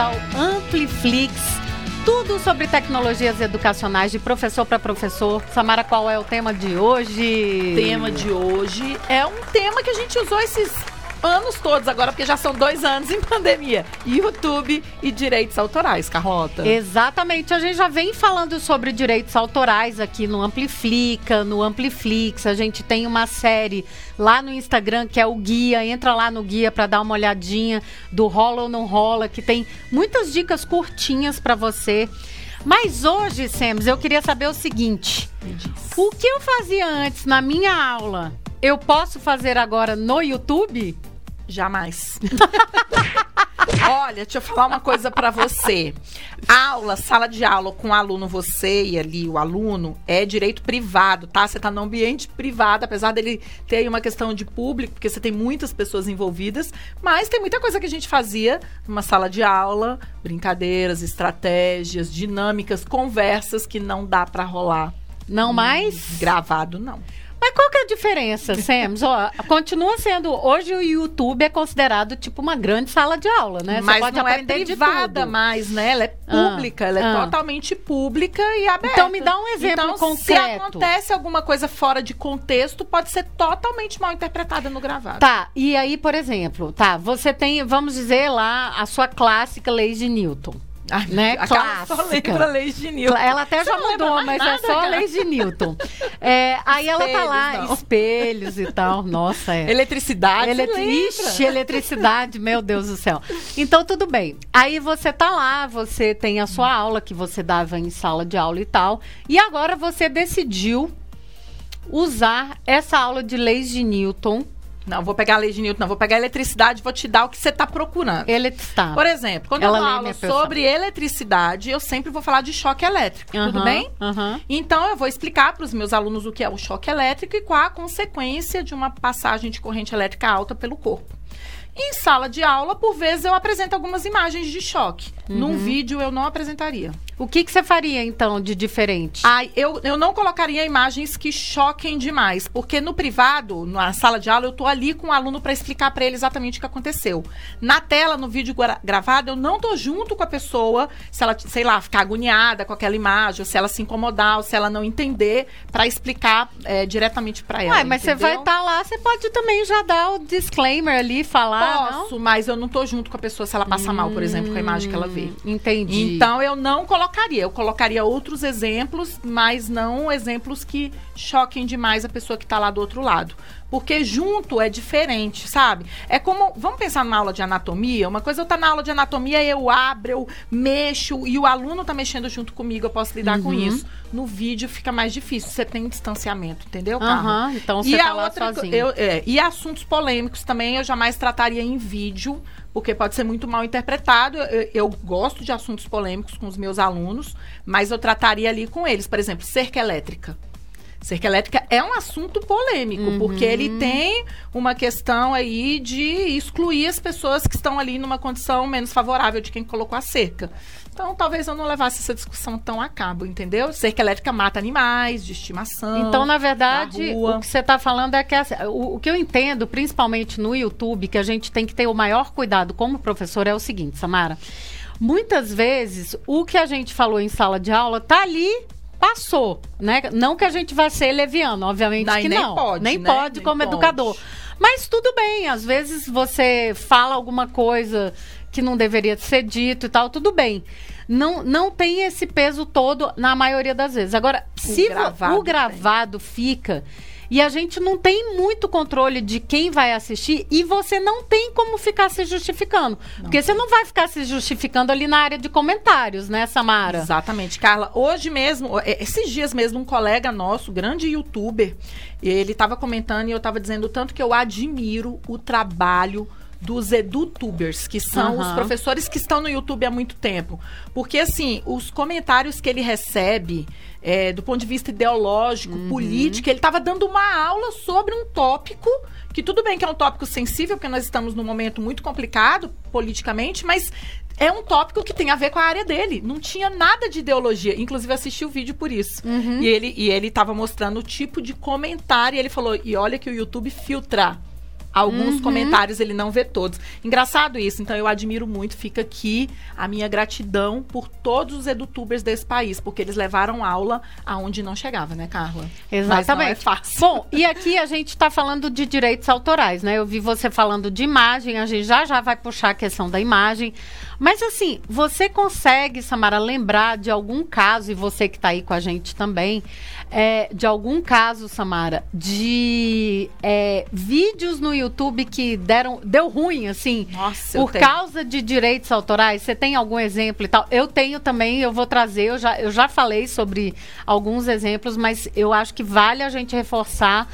ao Ampliflix. Tudo sobre tecnologias educacionais de professor para professor. Samara, qual é o tema de hoje? O tema de hoje é um tema que a gente usou esses anos todos agora, porque já são dois anos em pandemia. YouTube e direitos autorais, Carlota. Exatamente. A gente já vem falando sobre direitos autorais aqui no Amplifica, no Ampliflix. A gente tem uma série lá no Instagram que é o guia. Entra lá no guia para dar uma olhadinha do rola ou não rola, que tem muitas dicas curtinhas para você. Mas hoje, Sems, eu queria saber o seguinte: o que eu fazia antes na minha aula, eu posso fazer agora no YouTube? Jamais. Olha, deixa eu falar uma coisa para você. Aula, sala de aula com o aluno, você e ali o aluno, é direito privado, tá? Você tá no ambiente privado, apesar dele ter aí uma questão de público, porque você tem muitas pessoas envolvidas, mas tem muita coisa que a gente fazia numa sala de aula, brincadeiras, estratégias, dinâmicas, conversas que não dá para rolar. Não mais? Gravado, não. Mas qual que é a diferença, Sams? Ó, continua sendo. Hoje o YouTube é considerado tipo uma grande sala de aula, né? Você Mas pode não é privada mais, né? Ela é Ah, pública, ela é ah. totalmente pública e aberta. Então me dá um exemplo então, Se concreto. acontece alguma coisa fora de contexto, pode ser totalmente mal interpretada no gravado. Tá, e aí, por exemplo, tá, você tem, vamos dizer lá, a sua clássica Leis de Newton. Ai, né? Só Clássica. lembra a lei de Newton. Ela até Você já mudou, mas é nada, só a lei de Newton. É, aí ela tá lá, não. espelhos e tal. Nossa, é. Eletricidade, Eletri- você lembra? Ixi, eletricidade, meu Deus do céu. Então, tudo bem. Aí você tá lá, você tem a sua aula que você dava em sala de aula e tal. E agora você decidiu usar essa aula de leis de Newton. Não, vou pegar a lei de Newton, não. Vou pegar a eletricidade e vou te dar o que você está procurando. Ele está. Por exemplo, quando Ela eu pessoa. sobre eletricidade, eu sempre vou falar de choque elétrico. Tudo Aham, bem? aham. Então, eu vou explicar para os meus alunos o que é o choque elétrico e qual a consequência de uma passagem de corrente elétrica alta pelo corpo. Em sala de aula, por vezes, eu apresento algumas imagens de choque. Uhum. Num vídeo, eu não apresentaria. O que, que você faria, então, de diferente? Ai, eu, eu não colocaria imagens que choquem demais, porque no privado, na sala de aula, eu tô ali com o aluno para explicar para ele exatamente o que aconteceu. Na tela, no vídeo gra- gravado, eu não tô junto com a pessoa, se ela, sei lá, ficar agoniada com aquela imagem, ou se ela se incomodar, ou se ela não entender, para explicar é, diretamente para ela. Ué, mas você vai entendeu? estar lá, você pode também já dar o disclaimer ali, falar, Posso, mas eu não tô junto com a pessoa se ela passa mal, por exemplo, com a imagem que ela vê. não? Entendi. Então eu não colocaria. Eu colocaria outros exemplos, mas não exemplos que choquem demais a pessoa que está lá do outro lado. Porque junto é diferente, sabe? É como. Vamos pensar numa aula de anatomia? Uma coisa eu estar na aula de anatomia, eu abro, eu mexo, e o aluno tá mexendo junto comigo, eu posso lidar com Uhum. isso. No vídeo fica mais difícil. Você tem um distanciamento, entendeu, Carla? Aham, então você e tá lá sozinho. eu- é, e assuntos polêmicos também eu jamais trataria em vídeo, porque pode ser muito mal interpretado. Eu, eu gosto de assuntos polêmicos com os meus alunos, mas eu trataria ali com eles. Por exemplo, cerca elétrica. Cerca elétrica é um assunto polêmico, Uhum. porque ele tem uma questão aí de excluir as pessoas que estão ali numa condição menos favorável de quem colocou a cerca. Então, talvez eu não levasse essa discussão tão a cabo, entendeu? Cerca elétrica mata animais de estimação. Então, na verdade, rua. o que você está falando é que assim, o, o que eu entendo, principalmente no YouTube, que a gente tem que ter o maior cuidado como professor é o seguinte, Samara. Muitas vezes o que a gente falou em sala de aula tá ali, passou, né? Não que a gente vá ser leviano, obviamente Não, que nem não. pode, nem né? pode Nem como pode. educador. Mas tudo bem, às vezes você fala alguma coisa que não deveria ser dito e tal, tudo bem. Não, não tem esse peso todo na maioria das vezes. Agora, se vo- gravado o gravado fica e a gente não tem muito controle de quem vai assistir e você não tem como ficar se justificando. Porque você não vai ficar se justificando ali na área de comentários, né, Samara? Exatamente, Carla. Hoje mesmo, é, esses dias mesmo, um colega nosso, grande youtuber, ele estava comentando e eu estava dizendo o tanto que eu admiro o trabalho dos edutubers, que são os Aham. professores que estão no YouTube há muito tempo. Porque, assim, os comentários que ele recebe, é, do ponto de vista ideológico, político, ele estava dando uma aula sobre um tópico que tudo bem que é um tópico sensível, porque nós estamos num momento muito complicado politicamente, mas é um tópico que tem a ver com a área dele. Não tinha nada de ideologia. Inclusive, eu assisti o vídeo por isso. Uhum. E ele e ele estava mostrando o tipo de comentário. E ele falou: e olha que o YouTube filtra. Alguns Uhum. comentários, ele não vê todos. Engraçado isso, então eu admiro muito, fica aqui a minha gratidão por todos os edutubers desse país, porque eles levaram aula aonde não chegava, né, Carla? Não é Exatamente. fácil. Bom, e aqui a gente está falando de direitos autorais, né? Eu vi você falando de imagem, a gente já já vai puxar a questão da imagem. Mas assim, você consegue, Samara, lembrar de algum caso, e você que está aí com a gente também, é, de algum caso, Samara, de é, vídeos no YouTube que deram, deu ruim, assim, Nossa, por causa de direitos autorais, você tem algum exemplo e tal? Eu tenho também, eu vou trazer, eu já, eu já falei sobre alguns exemplos, mas eu acho que vale a gente reforçar.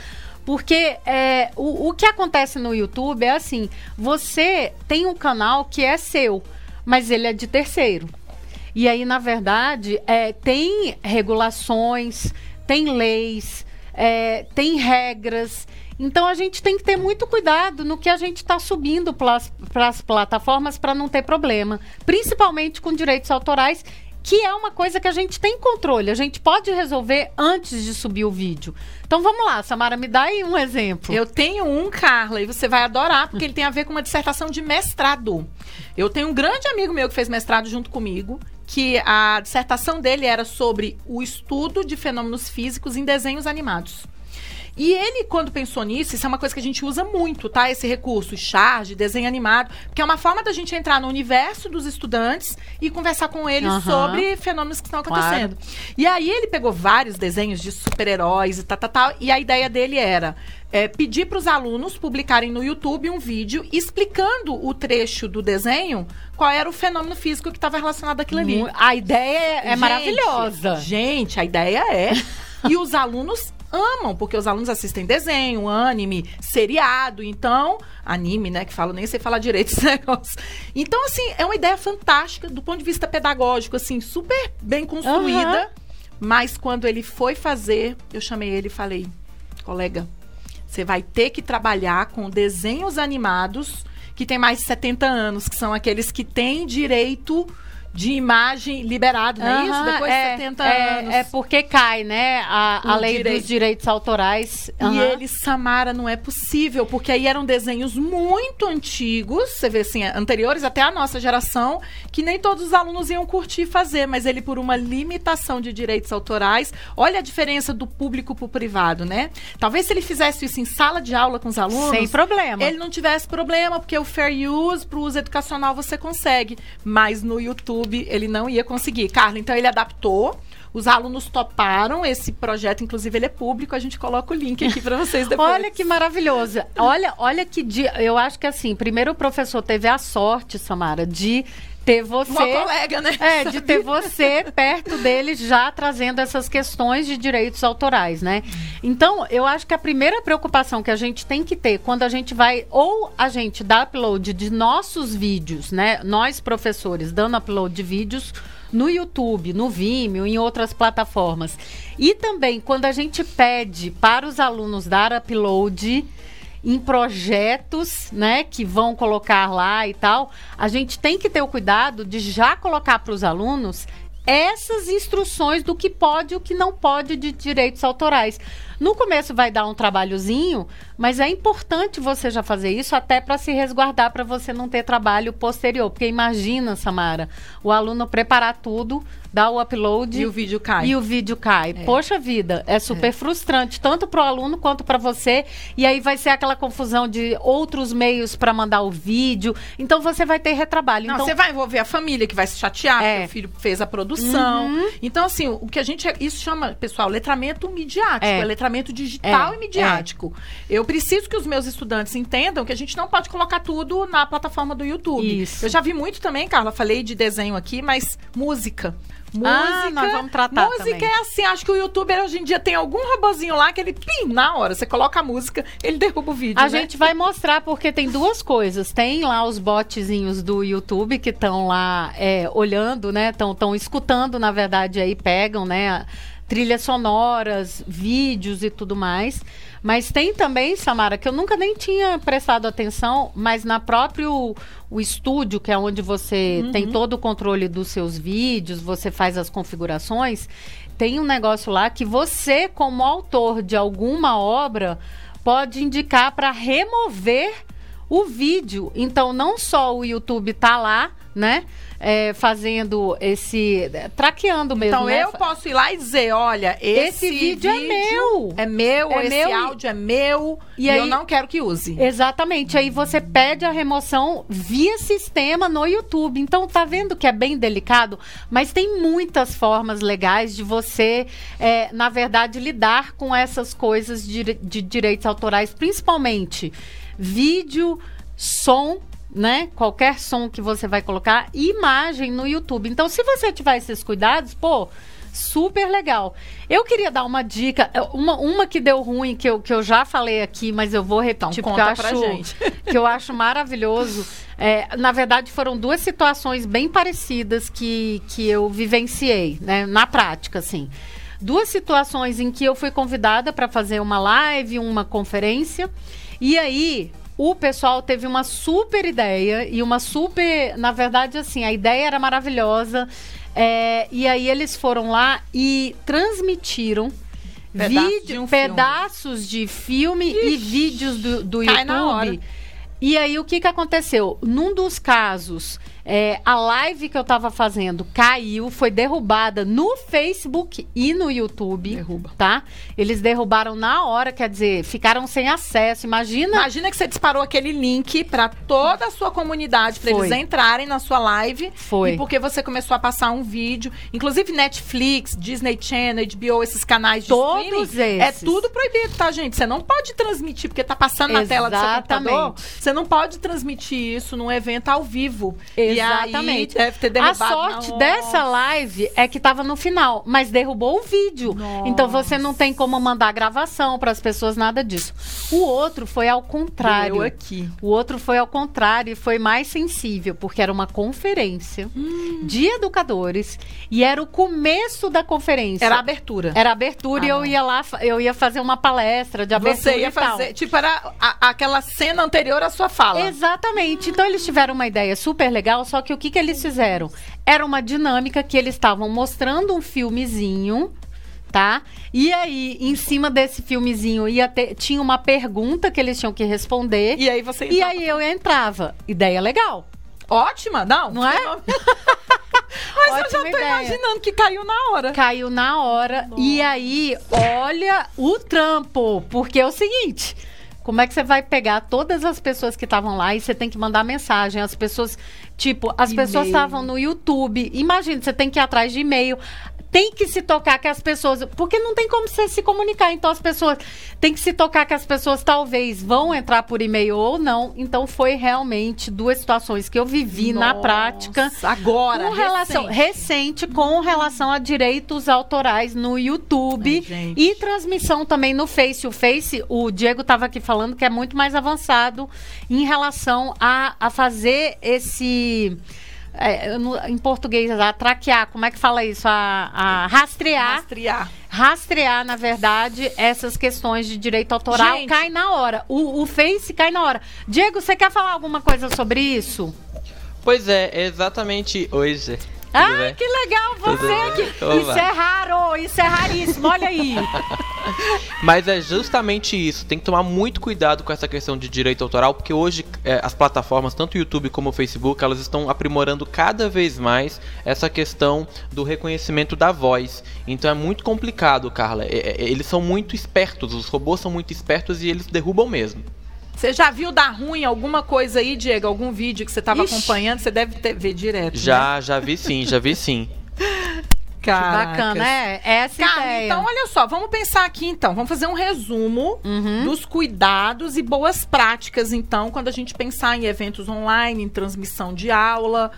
Porque é, o, o que acontece no YouTube é assim: você tem um canal que é seu, mas ele é de terceiro. E aí, na verdade, é, tem regulações, tem leis, é, tem regras. Então a gente tem que ter muito cuidado no que a gente está subindo para as plataformas para não ter problema. Principalmente com direitos autorais, que é uma coisa que a gente tem controle. A gente pode resolver antes de subir o vídeo. Então vamos lá, Samara, me dá aí um exemplo. Eu tenho um, Carla, e você vai adorar, porque ele tem a ver com uma dissertação de mestrado. Eu tenho um grande amigo meu que fez mestrado junto comigo, que a dissertação dele era sobre o estudo de fenômenos físicos em desenhos animados. E ele, quando pensou nisso, isso é uma coisa que a gente usa muito, tá? Esse recurso, charge, desenho animado, porque é uma forma da gente entrar no universo dos estudantes e conversar com eles Aham. sobre fenômenos que estão Claro. acontecendo. E aí ele pegou vários desenhos de super-heróis e tal, tal, tal, e a ideia dele era é, pedir para os alunos publicarem no YouTube um vídeo explicando o trecho do desenho, qual era o fenômeno físico que estava relacionado àquilo ali. A ideia é, é Gente, maravilhosa. Gente, a ideia é. e os alunos amam, porque os alunos assistem desenho, anime, seriado, então. Anime, né? Que falo, nem sei falar direito esse negócio. Então, assim, é uma ideia fantástica do ponto de vista pedagógico, assim, super bem construída. Aham. Mas quando ele foi fazer, eu chamei ele e falei, colega, você vai ter que trabalhar com desenhos animados que tem mais de 70 anos, que são aqueles que têm direito de imagem liberado, não é isso? Aham, Depois é, de 70 é, anos. É porque cai, né? A, a lei direito. dos direitos autorais. E Aham. ele, Samara, não é possível, porque aí eram desenhos muito antigos, você vê assim, anteriores até a nossa geração, que nem todos os alunos iam curtir fazer, mas ele, por uma limitação de direitos autorais, olha a diferença do público pro privado, né? Talvez se ele fizesse isso em sala de aula com os alunos. Sem problema. Ele não tivesse problema, porque o fair use, pro uso educacional, você consegue. Mas no YouTube ele não ia conseguir. Carla, então ele adaptou. Os alunos toparam esse projeto, inclusive ele é público, a gente coloca o link aqui para vocês depois. Olha que maravilhoso. Olha, olha que dia. Eu acho que assim, primeiro o professor teve a sorte, Samara, de ter você. uma colega, né? É, de ter você perto dele já trazendo essas questões de direitos autorais, né? Então, eu acho que a primeira preocupação que a gente tem que ter quando a gente vai, ou a gente dá upload de nossos vídeos, né? Nós, professores, dando upload de vídeos no YouTube, no Vimeo, em outras plataformas. E também quando a gente pede para os alunos dar upload em projetos, né, que vão colocar lá e tal, a gente tem que ter o cuidado de já colocar para os alunos essas instruções do que pode e o que não pode de direitos autorais. No começo vai dar um trabalhozinho, mas é importante você já fazer isso até para se resguardar para você não ter trabalho posterior, porque imagina, Samara, o aluno preparar tudo, dar o upload E o vídeo cai. e o vídeo cai. Poxa vida, é super frustrante, tanto para o aluno quanto para você. E aí vai ser aquela confusão de outros meios para mandar o vídeo. Então você vai ter retrabalho. Não, então, você vai envolver a família que vai se chatear, É. porque o filho fez a produção. Uhum. Então, assim, o que a gente. Isso chama, pessoal, letramento midiático. É. É, letramento digital É, e midiático. Eu preciso que os meus estudantes entendam que a gente não pode colocar tudo na plataforma do YouTube. Isso. Eu já vi muito também, Carla, falei de desenho aqui, mas música. Música, Ah, nós vamos tratar música também. é assim, acho que o youtuber hoje em dia tem algum robozinho lá que ele, pim, na hora, você coloca a música, ele derruba o vídeo, A né? gente vai mostrar porque tem duas coisas. Tem lá os botzinhos do YouTube que estão lá é, olhando, né? Estão escutando, na verdade, aí pegam, né? Trilhas sonoras, vídeos e tudo mais. Mas tem também, Samara, que eu nunca nem tinha prestado atenção, mas na próprio o estúdio, que é onde você tem todo o controle dos seus vídeos, você faz as configurações, tem um negócio lá que você, como autor de alguma obra, pode indicar para remover o vídeo. Então, não só o YouTube tá lá, né? É, fazendo esse. traqueando mesmo. Então né? eu posso ir lá e dizer: olha, esse, Esse vídeo é meu. É meu, É esse meu e- áudio é meu E e, aí- eu não quero que use. Exatamente. Aí você pede a remoção via sistema no YouTube. Então tá vendo que é bem delicado, mas tem muitas formas legais de você, é, na verdade, lidar com essas coisas de, de direitos autorais, principalmente vídeo, som. Né? Qualquer som que você vai colocar, imagem no YouTube. Então, se você tiver esses cuidados, pô, super legal. Eu queria dar uma dica, é, uma, uma que deu ruim, que eu, que eu já falei aqui, mas eu vou repetir, Então, porque eu conta pra acho, gente. que eu acho maravilhoso. É, na verdade, foram duas situações bem parecidas que, que eu vivenciei, né? Na prática, assim. Duas situações em que eu fui convidada para fazer uma live, uma conferência, e aí o pessoal teve uma super ideia e uma super. Na verdade, assim, a ideia era maravilhosa. é, e aí eles foram lá e transmitiram Pedaço vídeo- de um filme. pedaços de filme e vídeos do, do. YouTube. E aí, o que, que aconteceu? Num dos casos, é, a live que eu tava fazendo caiu, foi derrubada no Facebook e no YouTube. Derruba. Tá? Eles derrubaram na hora, quer dizer, ficaram sem acesso. Imagina. Imagina que você disparou aquele link pra toda a sua comunidade, pra Foi. eles entrarem na sua live. Foi. E porque você começou a passar um vídeo, inclusive Netflix, Disney Channel, HBO, esses canais de Todos streaming, é esses. tudo proibido, tá, gente? Você não pode transmitir porque tá passando na tela do seu computador. Exatamente. Você não pode transmitir isso num evento ao vivo. E aí Exatamente. deve ter a derrubado sorte na- dessa live é que tava no final, mas derrubou o vídeo. Nossa. Então você não tem como mandar gravação para as pessoas, nada disso. O outro foi ao contrário. Doeu aqui. O outro foi ao contrário e foi mais sensível, porque era uma conferência de educadores e era o começo da conferência. Era a abertura. Era a abertura Ah, e eu não. ia lá, eu ia fazer uma palestra de abertura Você ia e fazer, tipo, era a- aquela cena anterior à sua fala. Exatamente. Então eles tiveram uma ideia super legal, só que o que, que eles fizeram? Era uma dinâmica que eles estavam mostrando um filmezinho, tá? E aí, em cima desse filmezinho, ia ter, tinha uma pergunta que eles tinham que responder. E aí você E entrava. aí eu entrava. Ideia legal. Ótima, não? Não é? Mas eu Ótima já tô ideia. imaginando que caiu na hora. Caiu na hora. E aí, olha o trampo. Porque é o seguinte. Como é que você vai pegar todas as pessoas que estavam lá e você tem que mandar mensagem? As pessoas, tipo, as pessoas estavam no YouTube. Imagina, você tem que ir atrás de e-mail. Tem que se tocar que as pessoas. Porque não tem como você se comunicar. Então as pessoas. Tem que se tocar que as pessoas talvez vão entrar por e-mail ou não. Então foi realmente duas situações que eu vivi na Nossa, prática Agora, com relação recente. recente com relação a direitos autorais no YouTube Ai, e transmissão também no Face. O Face, o Diego estava aqui falando que é muito mais avançado em relação a, a fazer esse é, não- em português, a traquear, como é que fala isso? A, a rastrear, Rastrear. rastrear, na verdade, essas questões de direito autoral Gente. cai na hora. O, o Face cai na hora. Diego, você quer falar alguma coisa sobre isso? Pois é, é exatamente hoje. Ah, bem? que legal você aqui. Isso é raro, isso é raríssimo. Olha aí. Mas é justamente isso. Tem que tomar muito cuidado com essa questão de direito autoral, porque hoje é, as plataformas, tanto o YouTube como o Facebook, elas estão aprimorando cada vez mais essa questão do reconhecimento da voz. Então é muito complicado, Carla. É- é- eles são muito espertos, os robôs são muito espertos e eles derrubam mesmo. Você já viu dar ruim alguma coisa aí, Diego? Algum vídeo que você estava acompanhando? Você deve ter, ver direto. né? Já, já vi sim, já vi sim. Caracas. Bacana, é essa Carla, ideia. então olha só, vamos pensar aqui então. Vamos fazer um resumo Uhum. dos cuidados e boas práticas, então, quando a gente pensar em eventos online, em transmissão de aula,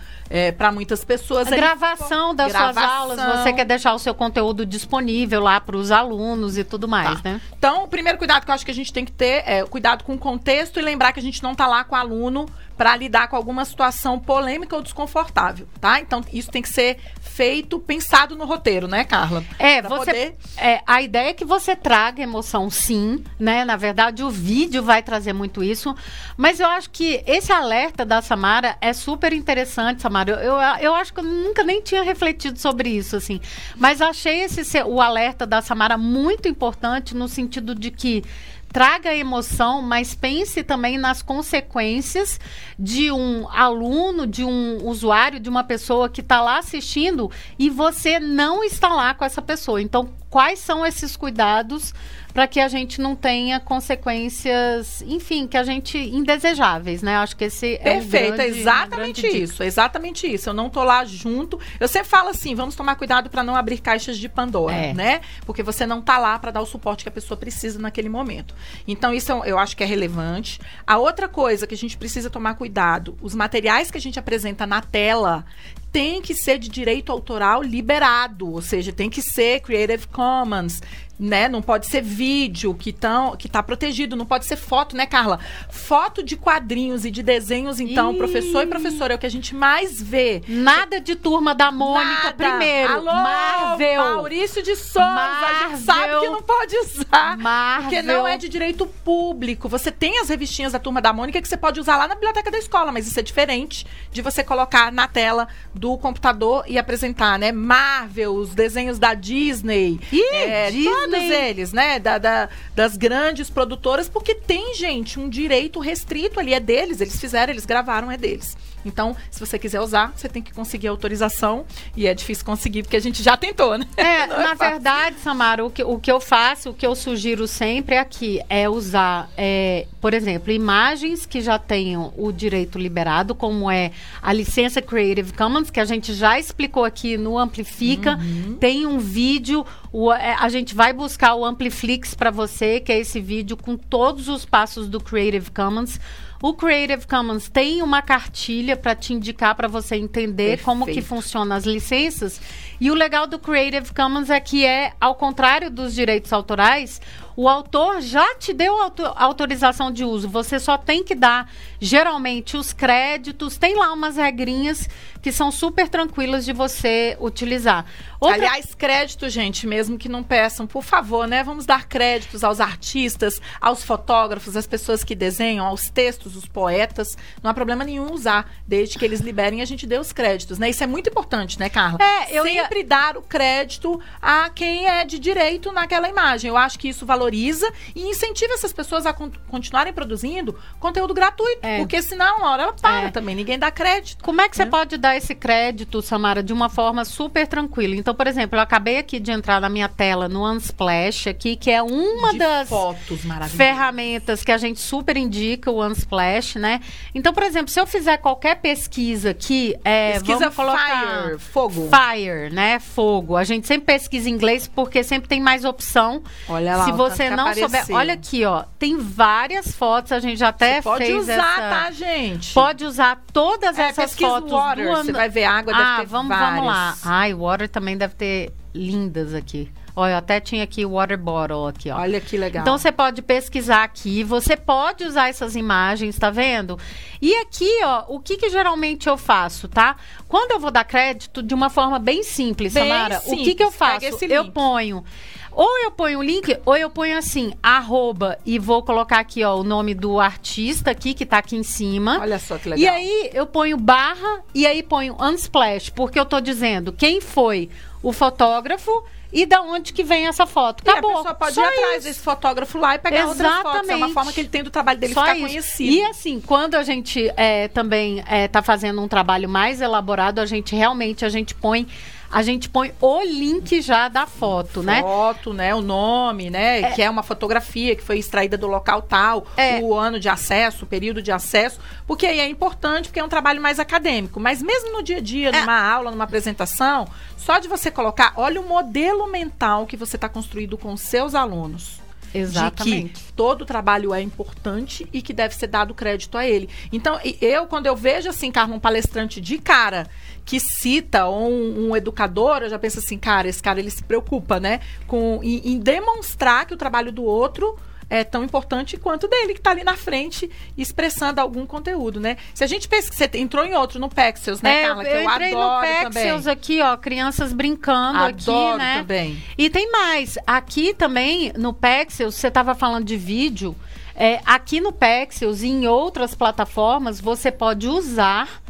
para muitas pessoas. A gravação das suas Gravação. aulas, você quer deixar o seu conteúdo disponível lá para os alunos e tudo mais, Tá. né? Então, o primeiro cuidado que eu acho que a gente tem que ter é o cuidado com o contexto e lembrar que a gente não tá lá com o aluno para lidar com alguma situação polêmica ou desconfortável, tá? Então, isso tem que ser feito pensado no roteiro, né, Carla? É, Pra você. poder- É, a ideia é que você traga emoção, sim, né? Na verdade, o vídeo vai trazer muito isso. Mas eu acho que esse alerta da Samara é super interessante, Samara. Eu, eu, eu acho que eu nunca nem tinha refletido sobre isso, assim. Mas achei esse o alerta da Samara muito importante no sentido de que traga emoção, mas pense também nas consequências de um aluno, de um usuário, de uma pessoa que está lá assistindo e você não está lá com essa pessoa. Então, quais são esses cuidados para que a gente não tenha consequências, enfim, que a gente indesejáveis, né? Acho que esse é um Perfeito, grande- é uma exatamente grande dica. isso, exatamente isso. Eu não tô lá junto. Eu sempre falo assim, vamos tomar cuidado para não abrir caixas de Pandora, É. né? Porque você não tá lá para dar o suporte que a pessoa precisa naquele momento. Então isso eu- eu acho que é relevante. A outra coisa que a gente precisa tomar cuidado, os materiais que a gente apresenta na tela tem que ser de direito autoral liberado, ou seja, tem que ser Creative Commons, né? Não pode ser vídeo que tão, que tá protegido, não pode ser foto, né, Carla? Foto de quadrinhos e de desenhos, então, Ih. professor e professora é o que a gente mais vê. Nada de turma da Mônica Nada. primeiro. Alô, Marvel. Maurício de Souza, a gente sabe Marvel. que não pode usar. Marvel. Porque não é de direito público. Você tem as revistinhas da Turma da Mônica que você pode usar lá na biblioteca da escola, mas isso é diferente de você colocar na tela do computador e apresentar, né? Marvel, os desenhos da Disney. Ih, é, Disney. Todos eles, né? Da, da- das grandes produtoras, porque tem, gente, um direito restrito ali, é deles. Eles fizeram, eles gravaram, é deles. Então, se você quiser usar, você tem que conseguir autorização. E é difícil conseguir, porque a gente já tentou, né? É, Não é na verdade, Samara, o que, o que eu faço, o que eu sugiro sempre aqui é usar, é, por exemplo, imagens que já tenham o direito liberado, como é a licença Creative Commons, que a gente já explicou aqui no Amplifica. Uhum. Tem um vídeo, o- é, a gente vai buscar o Ampliflix para você, que é esse vídeo com todos os passos do Creative Commons. O Creative Commons tem uma cartilha para te indicar para você entender como que Perfeito. funcionam as licenças. E o legal do Creative Commons é que é, ao contrário dos direitos autorais, o autor já te deu auto- autorização de uso. Você só tem que dar, geralmente, os créditos. Tem lá umas regrinhas que são super tranquilas de você utilizar. Outra Aliás, crédito, gente, mesmo que não peçam, por favor, né? Vamos dar créditos aos artistas, aos fotógrafos, às pessoas que desenham, aos textos, os poetas. Não há problema nenhum usar, desde que eles liberem, a gente dê os créditos, né? Isso é muito importante, né, Carla? É, eu ia- Sempre dar o crédito a quem é de direito naquela imagem. Eu acho que isso valoriza e incentiva essas pessoas a con- continuarem produzindo conteúdo gratuito. É. Porque senão, uma hora ela para É. também, ninguém dá crédito. Como é que você né? pode dar esse crédito, Samara, de uma forma super tranquila? Então, por exemplo, eu acabei aqui de entrar na minha tela no Unsplash aqui, que é uma de das ferramentas que a gente super indica, o Unsplash, né? Então, por exemplo, se eu fizer qualquer pesquisa aqui, é, Pesquisa vamos colocar Fire, fogo. Fire, né? Fogo. A gente sempre pesquisa em inglês porque sempre tem mais opção. Olha lá, Se o tanto você não souber, olha aqui, ó, tem várias fotos, a gente já até Você pode fez usar, essa tá, gente? Pode usar todas É, essas fotos water, do você vai ver água, deve ah, ter vamos, vamos lá. várias. Ai, water também deve ter lindas aqui. Olha, eu até tinha aqui o water bottle aqui, ó. Olha que legal. Então você pode pesquisar aqui, você pode usar essas imagens, tá vendo? E aqui, ó, o que que geralmente eu faço, tá? Quando eu vou dar crédito de uma forma bem simples, Bem Samara, o que que eu simples, faço? Eu ponho ou eu ponho o link, ou eu ponho assim, arroba, e vou colocar aqui, ó, o nome do artista aqui, que tá aqui em cima. Olha só que legal. E aí eu ponho barra e aí ponho unsplash, porque eu tô dizendo quem foi o fotógrafo e da onde que vem essa foto. E Acabou. a pessoa pode Só ir atrás isso. desse fotógrafo lá e pegar outras fotos. É uma Exatamente. forma que ele tem do trabalho dele Só ficar isso. conhecido. E assim, quando a gente é, também está fazendo um trabalho mais elaborado, a gente realmente a gente põe a gente põe o link já da foto, né? Foto, né? O nome, né? Que é uma fotografia que foi extraída do local tal, É. o ano de acesso, o período de acesso, porque aí é importante, porque é um trabalho mais acadêmico. Mas mesmo no dia a dia, É. numa aula, numa apresentação, só de você colocar, olha o modelo mental que você está construindo com seus alunos. Exatamente. De que todo trabalho é importante e que deve ser dado crédito a ele. Então, eu, quando eu vejo, assim, Carla, um palestrante de cara que cita, ou um, um educador, eu já penso assim, cara, esse cara, ele se preocupa, né? Com, em, em demonstrar que o trabalho do outro é tão importante quanto dele, que está ali na frente expressando algum conteúdo, né? Se a gente pensa que você entrou em outro no Pexels, né, É, Carla? Que eu eu, entrei adoro no Pexels também. aqui, ó, crianças brincando Adoro aqui, né? também. E tem mais. Aqui também, no Pexels, você estava falando de vídeo. é, aqui no Pexels e em outras plataformas, você pode usar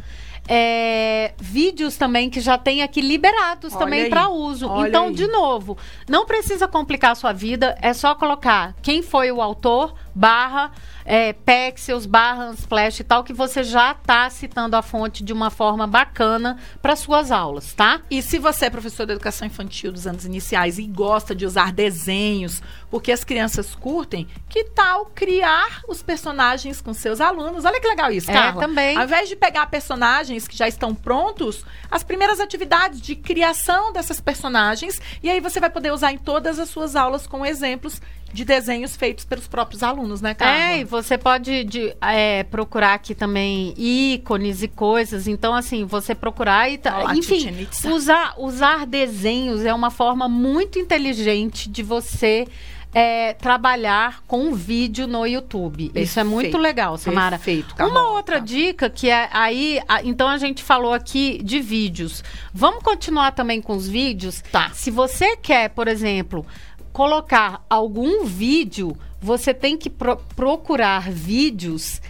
é, vídeos também que já tem aqui liberados Olha também para uso. Olha então, aí. de novo, não precisa complicar a sua vida, é só colocar quem foi o autor, barra, é, Pexels, barra Unsplash e tal, que você já está citando a fonte de uma forma bacana para suas aulas, tá? E se você é professor de educação infantil dos anos iniciais e gosta de usar desenhos, porque as crianças curtem, que tal criar os personagens com seus alunos? Olha que legal isso, É, Carla. também. Ao invés de pegar personagens que já estão prontos, as primeiras atividades de criação dessas personagens, e aí você vai poder usar em todas as suas aulas com exemplos de desenhos feitos pelos próprios alunos, né, Carla? É, e você pode de- é, procurar aqui também ícones e coisas. Então, assim, você procurar e tá, enfim, usar, usar desenhos é uma forma muito inteligente de você é, trabalhar com vídeo no YouTube. Isso é muito Perfeito. legal, Samara. Perfeito, Carlota. Uma outra dica que é aí, a- então a gente falou aqui de vídeos. Vamos continuar também com os vídeos? Tá. Se você quer, por exemplo, colocar algum vídeo, você tem que pro- procurar vídeos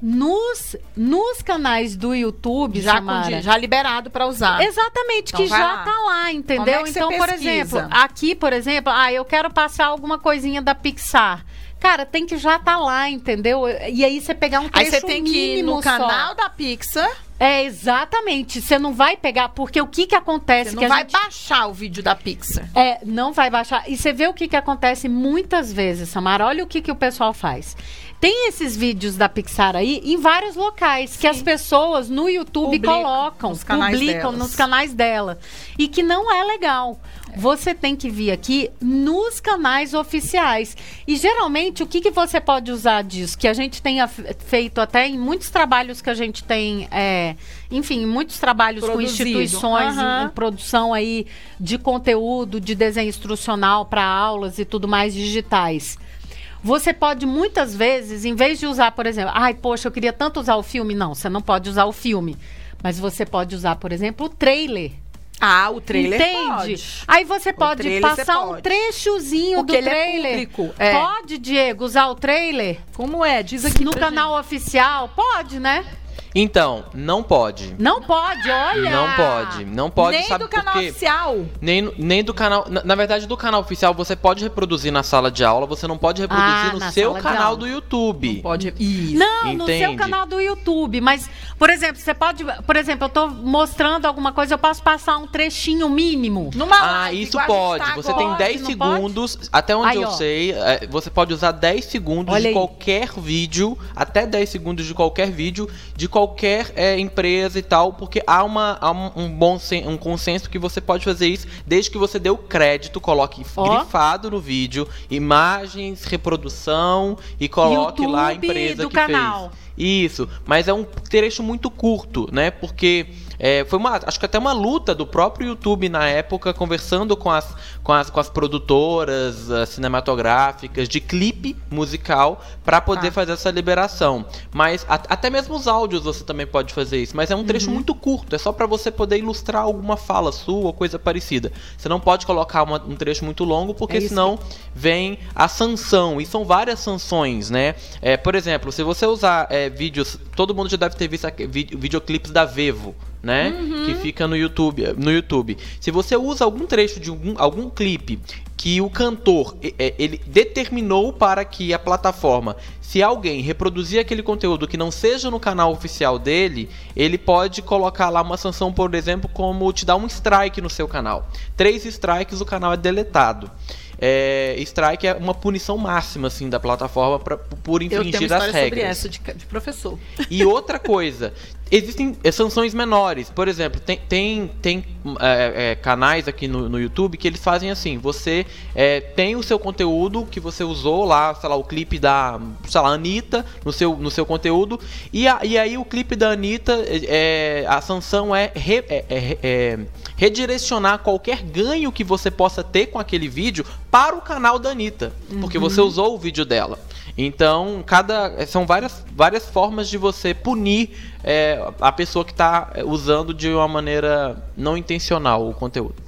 nos, nos canais do YouTube, já, Samara. já liberado para usar. Exatamente, Então que já lá. tá lá, entendeu? É então, por exemplo, aqui, por exemplo, ah, eu quero passar alguma coisinha da Pixar. Cara, tem que já tá lá, entendeu? E aí você pegar um Aí trecho você tem que ir no só. canal da Pixar, É, exatamente. Você não vai pegar, porque o que que acontece? você não vai gente... baixar o vídeo da Pixar. É, não vai baixar. E você vê o que, que acontece muitas vezes, Samara. Olha o que, que o pessoal faz. Tem esses vídeos da Pixar aí em vários locais que as pessoas no YouTube Publicam colocam, nos publicam delas. nos canais dela. E que não é legal. Você tem que vir aqui nos canais oficiais. E geralmente, o que, que você pode usar disso? Que a gente tenha fe- feito até em muitos trabalhos que a gente tem, é, enfim, muitos trabalhos com Produzido. instituições em- Aham. em produção aí de conteúdo, de desenho instrucional para aulas e tudo mais digitais. Você pode muitas vezes, em vez de usar, por exemplo, ai, poxa, eu queria tanto usar o filme. Não, você não pode usar o filme. Mas você pode usar, por exemplo, o trailer. Ah, o trailer Entende? pode. Aí você pode você passar um pode. trechozinho Porque do é trailer. público, é. Pode, Diego, usar o trailer? Como é? Diz aqui no canal oficial? Pode, né? Então, não pode. Não pode, olha. Não pode. Não pode, Nem sabe do canal por quê? oficial. Nem, nem do canal. Na, na verdade, do canal oficial você pode reproduzir na sala de aula, você não pode reproduzir Ah, no seu canal do YouTube. Pode. Isso. Não, no seu Entende? canal do YouTube. Mas, por exemplo, você pode. Por exemplo, eu tô mostrando alguma coisa, eu posso passar um trechinho mínimo. Numa Ah, live, isso gente pode. tá Você agora. tem 10 não pode? segundos, até onde Aí, eu ó. sei, é, você pode usar 10 segundos Olha de aí. qualquer vídeo, até 10 segundos de qualquer vídeo, de qualquer é, empresa e tal, porque há, uma, há um, um bom sen- um consenso que você pode fazer isso desde que você dê o crédito, coloque Ó. grifado no vídeo, imagens, reprodução e coloque lá a YouTube empresa do que canal. fez. Isso, mas é um trecho muito curto, né? Porque é, foi uma, acho que até uma luta do próprio YouTube na época, conversando com as, com as, com as produtoras ah, cinematográficas de clipe musical para poder Tá. fazer essa liberação. Mas a- até mesmo os áudios você também pode fazer isso, mas é um trecho muito curto, é só para você poder ilustrar alguma fala sua ou coisa parecida. Você não pode colocar uma- um trecho muito longo, porque É senão vem a sanção. E são várias sanções, né? É, por exemplo, se você usar é, vídeos. Todo mundo já deve ter visto videoclipes da Vevo. Né? Que fica no YouTube, no YouTube. Se você usa algum trecho de algum, algum clipe que o cantor é, ele determinou para que a plataforma, se alguém reproduzir aquele conteúdo que não seja no canal oficial dele, ele pode colocar lá uma sanção, por exemplo, como te dar um strike no seu canal. Três strikes, o canal é deletado. É, strike é uma punição máxima assim da plataforma pra, por Eu tenho uma infringir as história sobre regras. essa de, de professor. E outra coisa, existem eh, sanções menores. Por exemplo, tem, tem, tem é, é, canais aqui no, no YouTube que eles fazem assim: você é, tem o seu conteúdo que você usou lá, sei lá, o clipe da, sei lá, Anitta no seu, no seu conteúdo, e, a- e aí o clipe da Anitta, é, a sanção é, re- é- é- é redirecionar qualquer ganho que você possa ter com aquele vídeo para o canal da Anitta, porque você usou o vídeo dela. Então, cada são várias, várias formas de você punir é, a pessoa que está usando de uma maneira não intencional o conteúdo.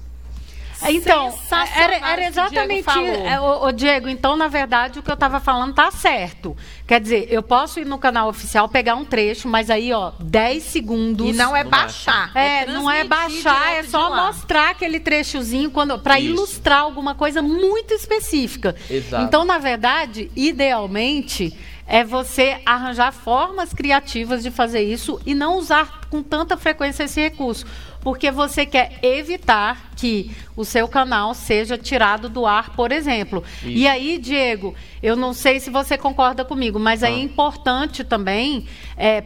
Então, Sensacional era, era que o exatamente. Diego falou. é, ô, ô, Diego, então, na verdade, o que eu tava falando tá certo. Quer dizer, eu posso ir no canal oficial, pegar um trecho, mas aí, ó, 10 segundos. E não é Não baixar. É, não é baixar, é só mostrar aquele trechozinho quando para ilustrar alguma coisa muito específica. Exato. Então, na verdade, idealmente é você arranjar formas criativas de fazer isso e não usar com tanta frequência esse recurso, porque você quer evitar que o seu canal seja tirado do ar, por exemplo. Isso. E aí, Diego, eu não sei se você concorda comigo, mas é Ah. importante também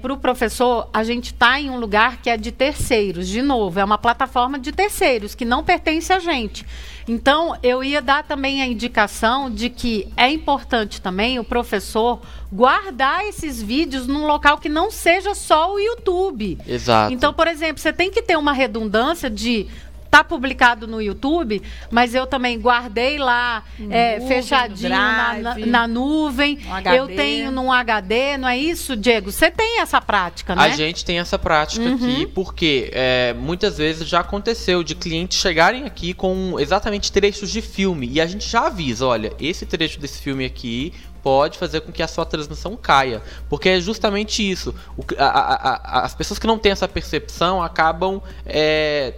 para o professor a gente estar em um lugar que é de terceiros. De novo, é uma plataforma de terceiros que não pertence a gente. Então, eu ia dar também a indicação de que é importante também o professor guardar esses vídeos num local que não seja só o YouTube. Exato. Então, por exemplo, você tem que ter uma redundância de tá publicado no YouTube, mas eu também guardei lá é, Nuvem, fechadinho no na, na, Drive. na nuvem. Eu tenho num HD, não é isso, Diego? Você tem essa prática, né? A gente tem essa prática aqui porque é, muitas vezes já aconteceu de clientes chegarem aqui com exatamente trechos de filme e a gente já avisa, olha, esse trecho desse filme aqui pode fazer com que a sua transmissão caia, porque é justamente isso. O a- a- a- as pessoas que não têm essa percepção acabam é,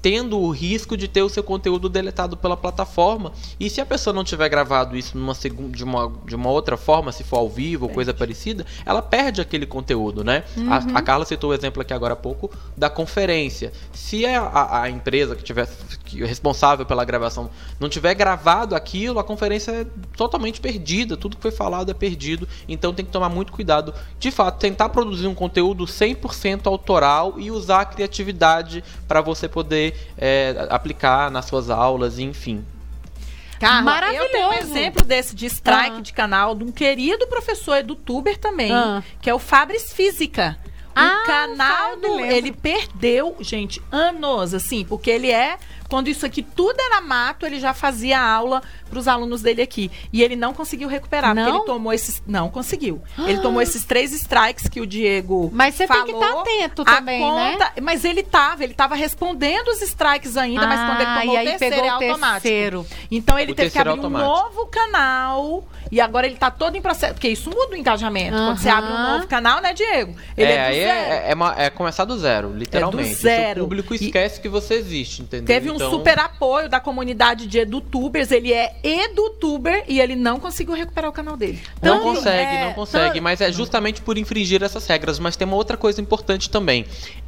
tendo o risco de ter o seu conteúdo deletado pela plataforma. E se a pessoa não tiver gravado isso numa segun- de, uma, de uma outra forma, se for ao vivo ou coisa parecida, ela perde aquele conteúdo, né? A, a Carla citou o exemplo aqui agora há pouco da conferência. Se a, a- a empresa que tiver que é responsável pela gravação não tiver gravado aquilo, a conferência é totalmente perdida. Tudo que foi falado é perdido. Então tem que tomar muito cuidado. De fato, tentar produzir um conteúdo 100% autoral e usar a criatividade para você poder é, aplicar nas suas aulas, enfim. Carla, eu tenho um Maravilhoso. exemplo desse de strike Ah. de canal de um querido professor edutuber também, Ah. que é o Fabris Física. O Ah, canal do, ele perdeu, gente, anos, assim, porque ele é, quando isso aqui tudo era mato, ele já fazia aula para os alunos dele aqui. E ele não conseguiu recuperar, porque Não? ele tomou esses, não conseguiu. Ele tomou esses três strikes que o Diego Mas você tem falou. que estar atento A também, né? conta- Mas ele tava, ele tava respondendo os strikes ainda, mas quando ele Ah, tomou e o aí terceiro pegou é o automático. terceiro. Então ele O teve que abrir um automático. novo canal e agora ele tá todo em processo, porque isso muda o engajamento. Quando você abre um novo canal, né, Diego? Ele é, do aí zero. é, é uma- é começar do zero, literalmente. O seu zero. público E- esquece que você existe, entendeu? Teve um Então- super apoio da comunidade de edutubers, ele é edutuber e ele não conseguiu recuperar o canal dele. Não Tanto- consegue, é, não consegue. tanto- Mas é justamente por infringir essas regras. Mas tem uma outra coisa importante também.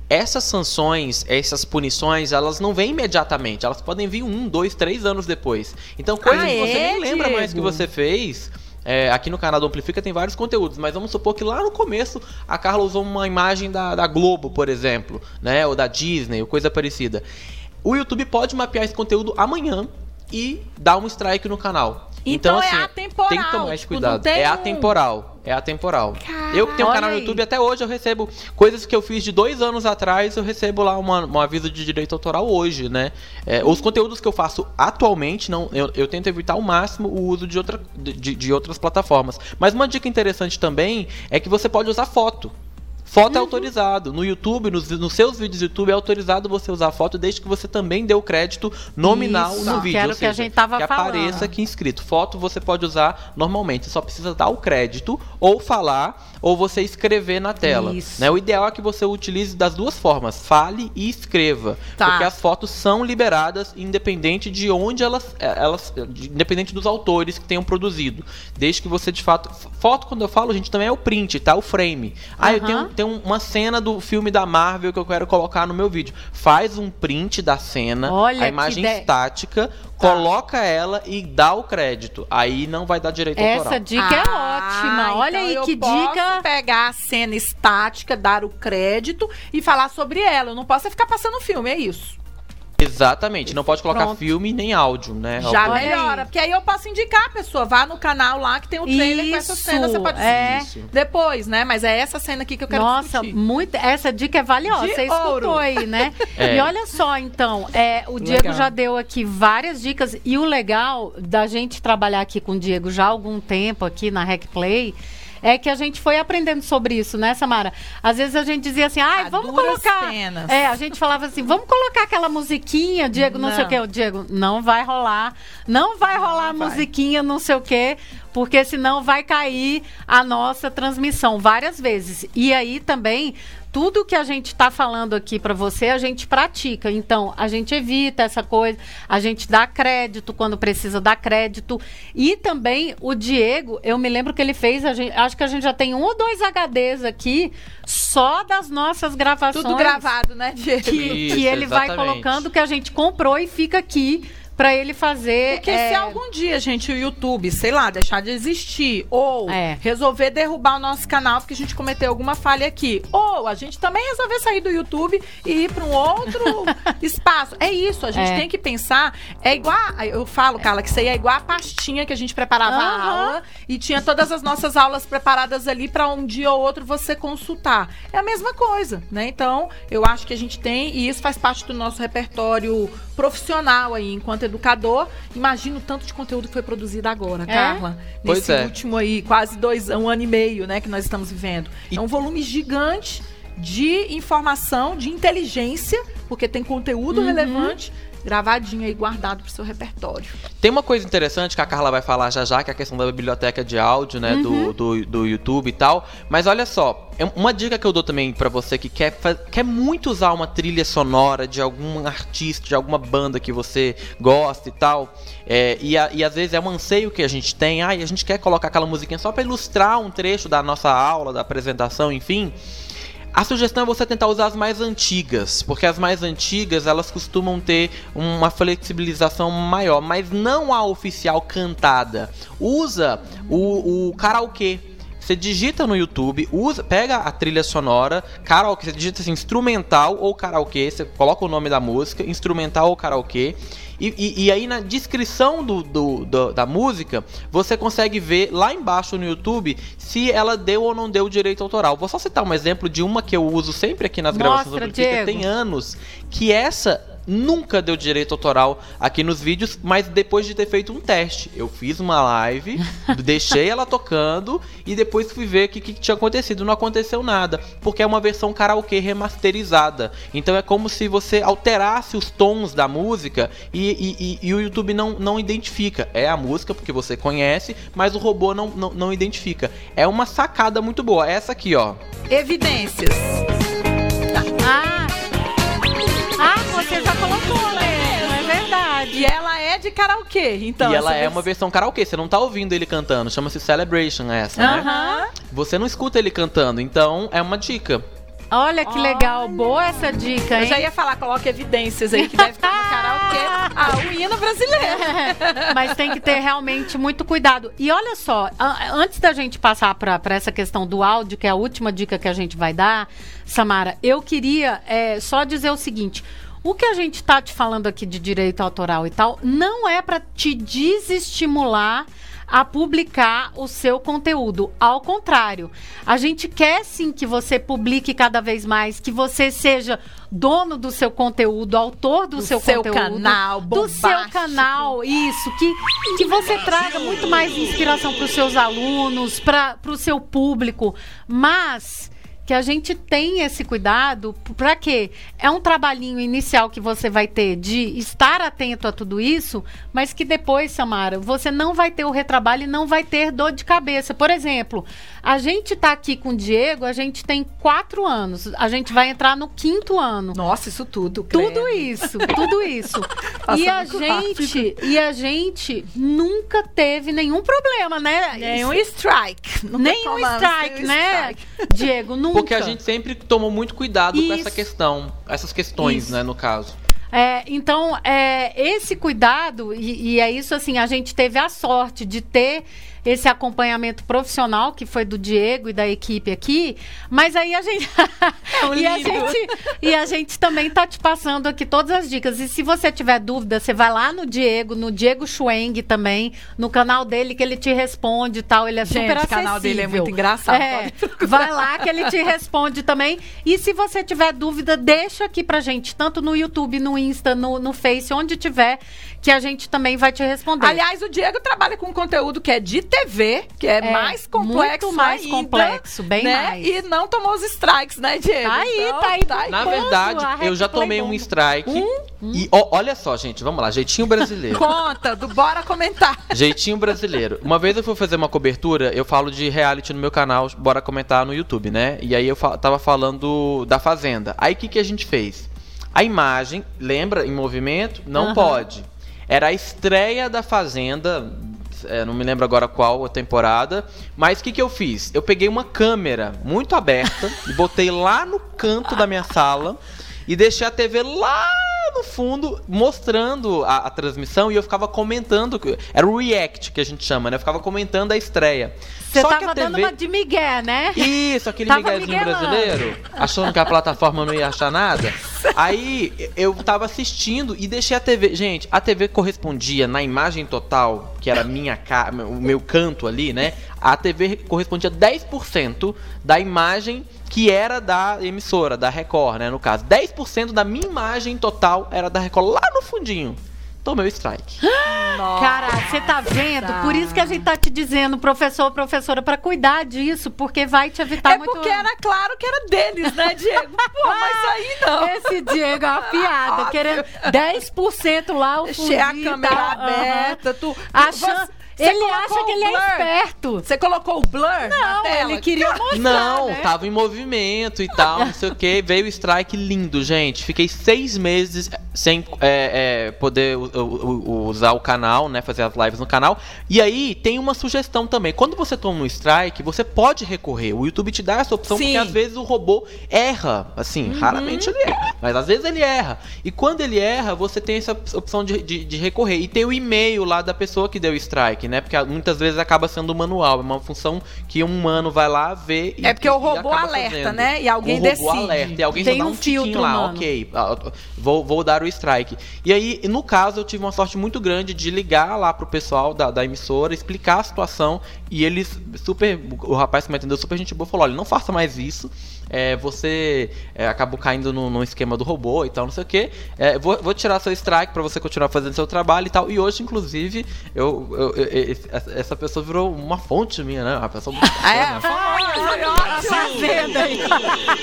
Essas sanções, essas punições, elas não vêm imediatamente. Elas podem vir um, dois, três anos depois. Então, coisa Ah, que você é, nem lembra mais que Diego? você fez. é, aqui no canal do Amplifica tem vários conteúdos, mas vamos supor que lá no começo a Carla usou uma imagem da, da Globo, por exemplo, né? Ou da Disney, ou coisa parecida. O YouTube pode mapear esse conteúdo amanhã e dar um strike no canal. Então é assim, atemporal, Tem que tomar esse tipo, não cuidado. tem É atemporal. É atemporal. eu que tenho um canal no. YouTube, até hoje eu recebo coisas que eu fiz de dois anos atrás, eu recebo lá uma, um aviso de direito autoral hoje, né? É, os conteúdos que eu faço atualmente, não, eu, eu tento evitar ao máximo o uso de, outra, de, de outras plataformas. Mas uma dica interessante também é que você pode usar foto. Foto Uhum. é autorizado. No YouTube, nos, nos seus vídeos do YouTube, é autorizado você usar foto desde que você também dê o crédito nominal Isso, no vídeo. era ou o que a seja, gente tava que falando. apareça aqui inscrito. Foto você pode usar normalmente, você só precisa dar o crédito, ou falar, ou você escrever na tela. Isso. Né? O ideal é que você utilize das duas formas, fale e escreva. Tá. Porque as fotos são liberadas independente de onde elas, eh, elas. de- Independente dos autores que tenham produzido. Desde que você de fato. Foto, quando eu falo, gente, também é o print, tá? O frame. Ah, eu Aham. tenho, tenho uma cena do filme da Marvel que eu quero colocar no meu vídeo. Faz um print da cena, Olha a imagem estática, coloca ela e dá o crédito. Aí não vai dar direito Essa autoral. dica é Ah, ótima. Olha então aí eu que posso dica. pegar a cena estática, dar o crédito e falar sobre ela. Eu não posso ficar passando filme, é isso. Exatamente, não pode colocar Pronto. filme nem áudio, né? Já melhora, porque aí eu posso indicar a pessoa, vá no canal lá que tem o trailer com essa Isso, cena, você pode é. assistir depois, né? Mas é essa cena aqui que eu quero Nossa, discutir. muito, essa dica é valiosa. De Você escutou ouro. aí, né? É. E olha só, então, é, o Diego Legal. já deu aqui várias dicas. E o legal da gente trabalhar aqui com o Diego já há algum tempo aqui na Rec Play. É que a gente foi aprendendo sobre isso, né, Samara? Às vezes a gente dizia assim, ai, A vamos colocar. penas. É, a gente falava assim, vamos colocar aquela musiquinha, Diego, não, sei o Não. quê. O Diego, não vai rolar. Não vai rolar a vai. musiquinha, não sei o quê, porque senão vai cair a nossa transmissão várias vezes. E aí também, tudo que a gente está falando aqui para você, a gente pratica. Então, a gente evita essa coisa, a gente dá crédito quando precisa dar crédito. E também o Diego, eu me lembro que ele fez, a gente- acho que a gente já tem um ou dois HDs aqui só das nossas gravações Tudo gravado, né, Diego? que, Isso, que ele vai exatamente. colocando que a gente comprou e fica aqui para ele fazer. Porque é, se algum dia, gente, o YouTube, sei lá, deixar de existir, ou É. resolver derrubar o nosso canal porque a gente cometeu alguma falha aqui, ou a gente também resolver sair do YouTube e ir para um outro espaço. É isso, a gente É. tem que pensar. É igual, eu falo, Carla, que isso aí é igual a pastinha que a gente preparava a Aham. aula e tinha todas as nossas aulas preparadas ali para um dia ou outro você consultar. É a mesma coisa, né? Então, eu acho que a gente tem, e isso faz parte do nosso repertório profissional aí, enquanto educador. Imagina o tanto de conteúdo que foi produzido agora, É? Carla. Pois Nesse é. último aí, quase dois, um ano e meio, né, que nós estamos vivendo. E- É um volume gigante de informação, de inteligência, porque tem conteúdo Uhum. relevante gravadinho aí, guardado pro seu repertório. Tem uma coisa interessante que a Carla vai falar já já, que é a questão da biblioteca de áudio, né, do, do, do YouTube e tal. Mas olha só, é uma dica que eu dou também pra você que quer, quer muito usar uma trilha sonora de algum artista, de alguma banda que você gosta e tal. é, e, a- e às vezes é um anseio que a gente tem, ah, e a gente quer colocar aquela musiquinha só pra ilustrar um trecho da nossa aula, da apresentação, enfim. A sugestão é você tentar usar as mais antigas, porque as mais antigas elas costumam ter uma flexibilização maior, mas não a oficial cantada. Usa o, o karaokê. Você digita no YouTube, usa, pega a trilha sonora, karaokê, você digita assim, instrumental ou karaokê, você coloca o nome da música, instrumental ou karaokê, e, e- e aí na descrição do, do- do- da música, você consegue ver lá embaixo no YouTube se ela deu ou não deu direito autoral. Vou só citar um exemplo de uma que eu uso sempre aqui nas gravações Mostra, do Amplifica. Diego. Tem anos que essa nunca deu direito autoral aqui nos vídeos, mas depois de ter feito um teste. Eu fiz uma live, deixei ela tocando e depois fui ver o que, que tinha acontecido. Não aconteceu nada, porque é uma versão karaokê remasterizada. Então é como se você alterasse os tons da música e, e- e- e o YouTube não, não identifica. É a música, porque você conhece, mas o robô não, não, não identifica. É uma sacada muito boa. Essa aqui, ó. Evidências. E ela é de karaokê, então. e ela é uma versão karaokê, você não tá ouvindo ele cantando, chama-se Celebration essa, né? Aham. Você não escuta ele cantando, então é uma dica. Olha que legal, Olha. boa essa dica, Eu hein? já ia falar, coloca evidências aí, que deve estar no karaokê. Ah, o hino brasileiro. Mas tem que ter realmente muito cuidado. E olha só, a- antes da gente passar para essa questão do áudio, que é a última dica que a gente vai dar, Samara, eu queria é, só dizer o seguinte. O que a gente está te falando aqui de direito autoral e tal, não é para te desestimular a publicar o seu conteúdo. Ao contrário, a gente quer sim que você publique cada vez mais, que você seja dono do seu conteúdo, autor do, Do seu, seu conteúdo, canal, do seu canal, isso, que, que você traga muito mais inspiração para os seus alunos, para o seu público, mas que a gente tem esse cuidado, para quê? É um trabalhinho inicial que você vai ter de estar atento a tudo isso, mas que depois, Samara, você não vai ter o retrabalho e não vai ter dor de cabeça. Por exemplo, a gente tá aqui com o Diego, a gente tem quatro anos, a gente vai entrar no quinto ano. Nossa, isso tudo. Tudo isso, tudo isso. E a gente, e a gente nunca teve nenhum problema, né? Nenhum strike. Nunca nenhum strike, né? strike. Diego, nunca. Porque a gente sempre tomou muito cuidado com essa Isso. questão, essas questões, Isso. né, no caso. É, então, é, esse cuidado, e, e é isso assim, a gente teve a sorte de ter esse acompanhamento profissional que foi do Diego e da equipe aqui, mas aí a gente É e a gente e a gente também tá te passando aqui todas as dicas. E se você tiver dúvida, você vai lá no Diego, no Diego Schweng também, no canal dele que ele te responde e tal, ele é Gente, super o acessível. canal dele é muito engraçado, É, vai lá que ele te responde também. E se você tiver dúvida, deixa aqui pra gente, tanto no YouTube, no Insta, no, no Face, onde tiver, que a gente também vai te responder. Aliás, o Diego trabalha com conteúdo que é de TV, que é, É, mais complexo muito mais ainda, complexo, bem né? mais. E não tomou os strikes, né, Diego? Tá aí, Então, tá aí. Na Posso, verdade, a eu já tomei um strike. E ó, olha só, gente, vamos lá, jeitinho brasileiro. Conta, do Bora Comentar. Jeitinho brasileiro. Uma vez eu fui fazer uma cobertura, eu falo de reality no meu canal, bora comentar no YouTube, né? E aí eu fa tava falando da Fazenda. Aí o que, que a gente fez? A imagem, lembra, em movimento? Não Aham. pode. Era a estreia da Fazenda, é, não me lembro agora qual a temporada, mas o que, que eu fiz? Eu peguei uma câmera muito aberta e botei lá no canto da minha sala e deixei a TV lá no fundo mostrando a, a transmissão e eu ficava comentando. Era o react que a gente chama, né? Eu ficava comentando a estreia. Você tava a dando TV... uma de migué, né? Isso, aquele Tava miguelando. brasileiro, achando que a plataforma não ia achar nada. Aí eu tava assistindo e deixei a TV. Gente, a TV correspondia na imagem total, que era minha ca... o meu canto ali, né? A TV correspondia 10% da imagem que era da emissora, da Record, né? No caso, 10% da minha imagem total era da Record lá no fundinho. Tomei o strike. Cara, você tá vendo? Por isso que a gente tá te dizendo, professor, professora, pra cuidar disso, porque vai te evitar é Tá muito. porque era claro que era deles, né, Diego? Pô, mas aí não. Esse Diego é uma piada, querendo 10% lá o Deixei a fundinho e câmera tal, aham. aberta, tu... Achando- você ele acha que ele é esperto. Você colocou o blur na Não, tela? ele queria mostrar, Não, né? tava em movimento e tal, não sei o que. Veio o strike lindo, gente. Fiquei seis meses sem é, é, poder usar o canal, né? Fazer as lives no canal. E aí tem uma sugestão também. Quando você toma um strike, você pode recorrer. O YouTube te dá essa opção Sim. porque às vezes o robô erra. Assim, raramente ele erra. Mas às vezes ele erra. E quando ele erra, você tem essa opção de, de, de recorrer. E tem o e-mail lá da pessoa que deu o strike, né? Porque muitas vezes acaba sendo manual. É uma função que um humano vai lá ver e É porque o robô alerta, fazendo. né? E alguém o decide. alerta. E alguém Tem só dá um um filtro lá, humano. ok. Vou, vou dar o strike. E aí, no caso, eu tive uma sorte muito grande de ligar lá pro pessoal da, da emissora, explicar a situação. E eles, super. O rapaz que me atendeu super gente boa falou: olha, não faça mais isso. É, você é, acabou caindo no, no esquema do robô e tal, não sei o que. vou, vou tirar seu strike pra você continuar fazendo seu trabalho e tal. E hoje, inclusive, eu, eu- eu- eu- essa pessoa virou uma fonte minha, né? Uma pessoa muito Ah, é? aí?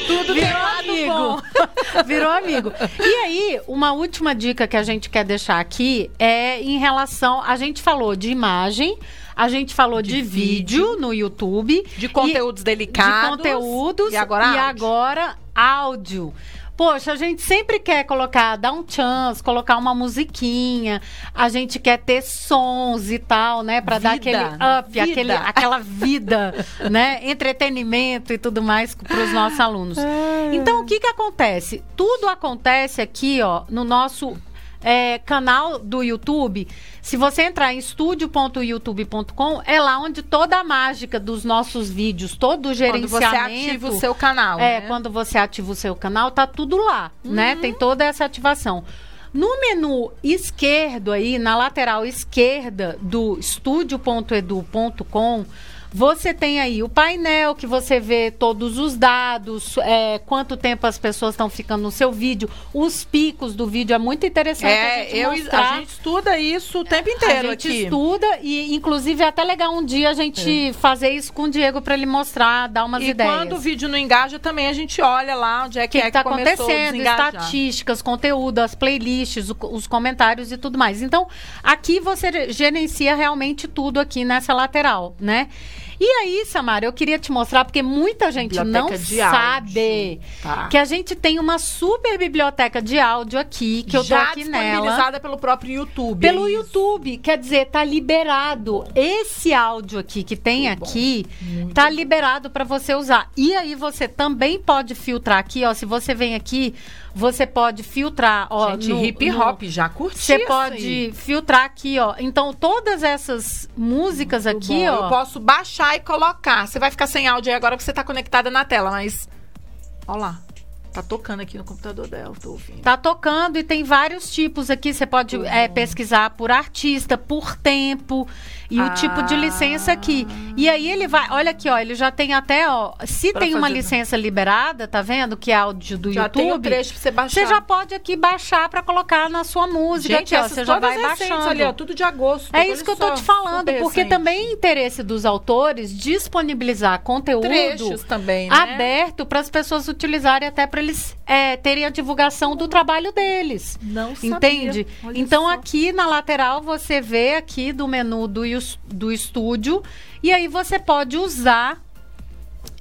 Tudo Virou amigo. Virou amigo. E aí, uma última dica que a gente quer deixar aqui é em relação. A gente falou de imagem, a gente falou de, vídeo, no YouTube. De conteúdos delicados. De conteúdos. E agora e áudio. agora áudio. Poxa, a gente sempre quer colocar, dar um chance, colocar uma musiquinha. A gente quer ter sons e tal, né? Pra dar aquele up, Vida. aquele, aquela vida, né? Entretenimento e tudo mais para os nossos alunos. Então, o que que acontece? Tudo acontece aqui, ó, no nosso é, canal do YouTube. Se você entrar em estúdio.youtube.com, é lá onde toda a mágica dos nossos vídeos, todo o Quando gerenciamento... você ativa o seu canal, É, né? quando você ativa o seu canal, tá tudo lá, né? Uhum. Tem toda essa ativação. No menu esquerdo aí, na lateral esquerda do estúdio.edu.com, você tem aí o painel que você vê todos os dados, é, quanto tempo as pessoas estão ficando no seu vídeo, os picos do vídeo. É muito interessante a É, gente eu, mostrar. a gente estuda isso o tempo A inteiro gente aqui. estuda e, inclusive, é até legal um dia a gente fazer isso com o Diego para ele mostrar, dar umas É. E ideias. quando o vídeo não engaja, também a gente olha lá onde é que, que é está que a acontecendo, estatísticas, conteúdo, as playlists, o- os comentários e tudo mais. Então, aqui você gerencia realmente tudo aqui nessa lateral, né? E aí, Samara, eu queria te mostrar, porque muita gente Biblioteca não sabe Tá. que a gente tem uma super biblioteca de áudio aqui, que eu tô Já aqui nela. disponibilizada pelo próprio YouTube. Pelo é. YouTube, quer dizer, tá liberado. Esse áudio aqui que tem Muito bom, aqui, muito tá liberado para você usar. E aí você também pode filtrar aqui, ó, se você vem aqui, Você pode filtrar, ó, Gente, no- hip no- hop, já curti Você pode filtrar aqui, ó. Então, todas essas músicas Muito aqui, bom. ó. Eu posso baixar e colocar. Você vai ficar sem áudio aí agora porque você tá conectada na tela, mas. Olha lá. Tá tocando aqui no computador dela, tô ouvindo. Tá tocando e tem vários tipos aqui. Você pode é, pesquisar por artista, por tempo e o tipo de licença aqui. E aí ele vai, olha aqui, ó, ele já tem até, ó, se Pra tem uma licença liberada, tá vendo? Que é áudio do já tem o YouTube. trecho pra você baixar. Você já pode aqui baixar pra colocar na sua música Gente, aqui, ó, você já todas vai baixando. ali, ó, tudo de agosto. É isso que eu tô te falando, porque recente. também é interesse dos autores disponibilizar conteúdo Trechos também, né? aberto para as pessoas utilizarem até para eles é, terem a divulgação do trabalho deles. Não sabia. Entende? Olha Então só. aqui na lateral você vê aqui do menu do, do estúdio e aí você pode usar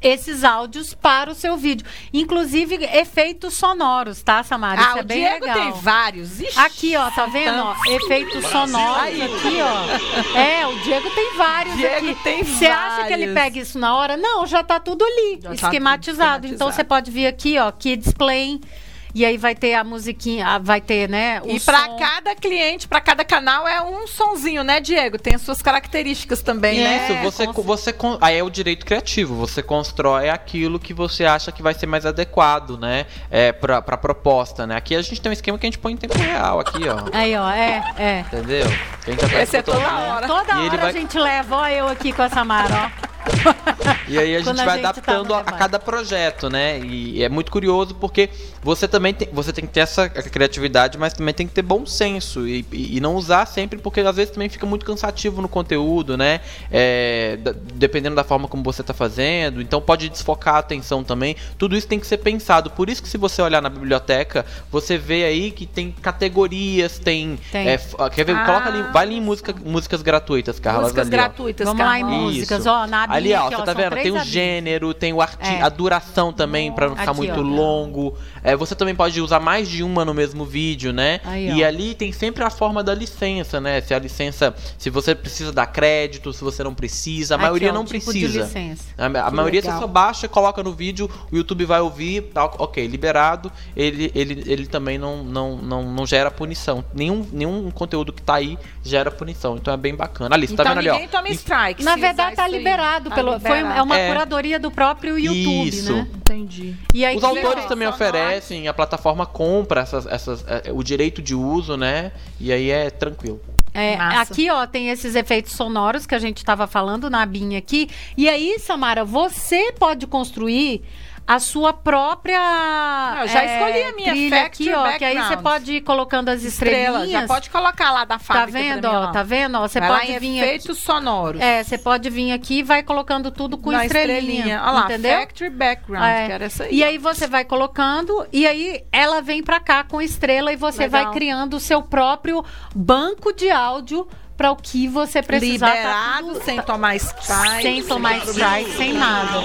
esses áudios para o seu vídeo. Inclusive efeitos sonoros, tá, Samara? Isso Ah, é o bem Diego legal. tem vários. Ixi, Aqui, ó, tá vendo? Ó, efeitos sonoros Aí. aqui, ó. É, o Diego tem vários Diego aqui. tem Você acha que ele pega isso na hora? Não, já tá tudo ali, Já tá esquematizado. tudo Então esquematizado. você pode vir aqui, ó, Kids Play. E aí vai ter a musiquinha, vai ter, né? O E pra som. cada cliente, pra cada canal é um sonzinho, né, Diego? Tem as suas características também, né? Isso, você, com- você con- aí é o direito criativo. Você constrói aquilo que você acha que vai ser mais adequado, né? É, pra, pra proposta, né? Aqui a gente tem um esquema que a gente põe em tempo real, aqui, ó. Aí, ó, é, é. Entendeu? Aperta Esse é toda né? hora. Toda E hora vai- a gente leva, ó, eu aqui com a Samara, ó. E aí a gente a vai gente tá adaptando no a, cada projeto, né? E é muito curioso porque você também tem, você tem que ter essa criatividade, mas também tem que ter bom senso e, e- não usar sempre porque às vezes também fica muito cansativo no conteúdo, né? É, dependendo da forma como você tá fazendo, então pode desfocar a atenção também. Tudo isso tem que ser pensado. Por isso que se você olhar na biblioteca, você vê aí que tem categorias, tem, Tem. é, f- quer ver? Ah. Coloca ali, vai ali em música, músicas gratuitas, Carla. Músicas ali, ó. gratuitas, Vamos lá em músicas, ó, na Ali, ó, aqui, você ó, tá vendo? Tem o gênero, tem o arti É. a duração também, pra não ficar Aqui, muito ó. longo. É, você também pode usar mais de uma no mesmo vídeo, né? Aí, e ali tem sempre a forma da licença, né? Se a licença, se você precisa dar crédito, se você não precisa, a Aqui, maioria ó, não tipo precisa. A, a maioria legal. você só baixa, coloca no vídeo, o YouTube vai ouvir, tá, ok, liberado. Ele, ele, ele também não, não, não, não gera punição. Nenhum, nenhum conteúdo que tá aí gera punição. Então é bem bacana. Ali, você Então tá vendo ali, ó. toma strike. Na verdade, tá liberado. Tá pelo, foi, é uma É. curadoria do próprio YouTube, Isso. né? Entendi. E aí, Os autores também oferecem, a plataforma compra essas, essas, é, o direito de uso, né? E aí é tranquilo. É, aqui, ó, tem esses efeitos sonoros que a gente estava falando na abinha aqui. E aí, Samara, você pode construir a sua própria. eu já é, escolhi a minha Factory aqui, ó. Que aí você Background. pode ir colocando as Estrela, estrelinhas. já pode colocar lá da Tá fábrica. vendo, pra mim, ó? Tá vendo, ó? Você Vai pode vir aqui. efeitos sonoros. É, você pode vir aqui e vai colocando tudo com Na estrelinha. Olha lá, entendeu? Factory Background, É. que era essa aí. E aí você vai colocando e aí ela vem pra cá com estrela e você Legal. vai criando o seu próprio banco de áudio para o que você precisar. tá Liberado, tudo- sem tomar strike. sem tomar strike, sem nada.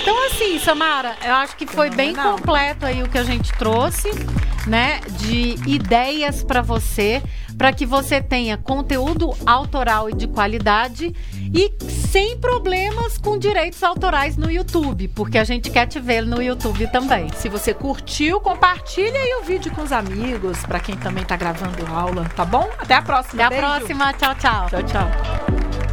Então, assim, Samara, eu acho que foi bem completo aí o que a gente trouxe, né? De ideias para você, para que você tenha conteúdo autoral e de qualidade e sem problemas com direitos autorais no YouTube, porque a gente quer te ver no YouTube também. Se você curtiu, compartilha aí o vídeo com os amigos, pra quem também tá gravando aula, tá bom? Até a próxima. Até a Beijo. próxima, tchau, tchau. Tchau, tchau.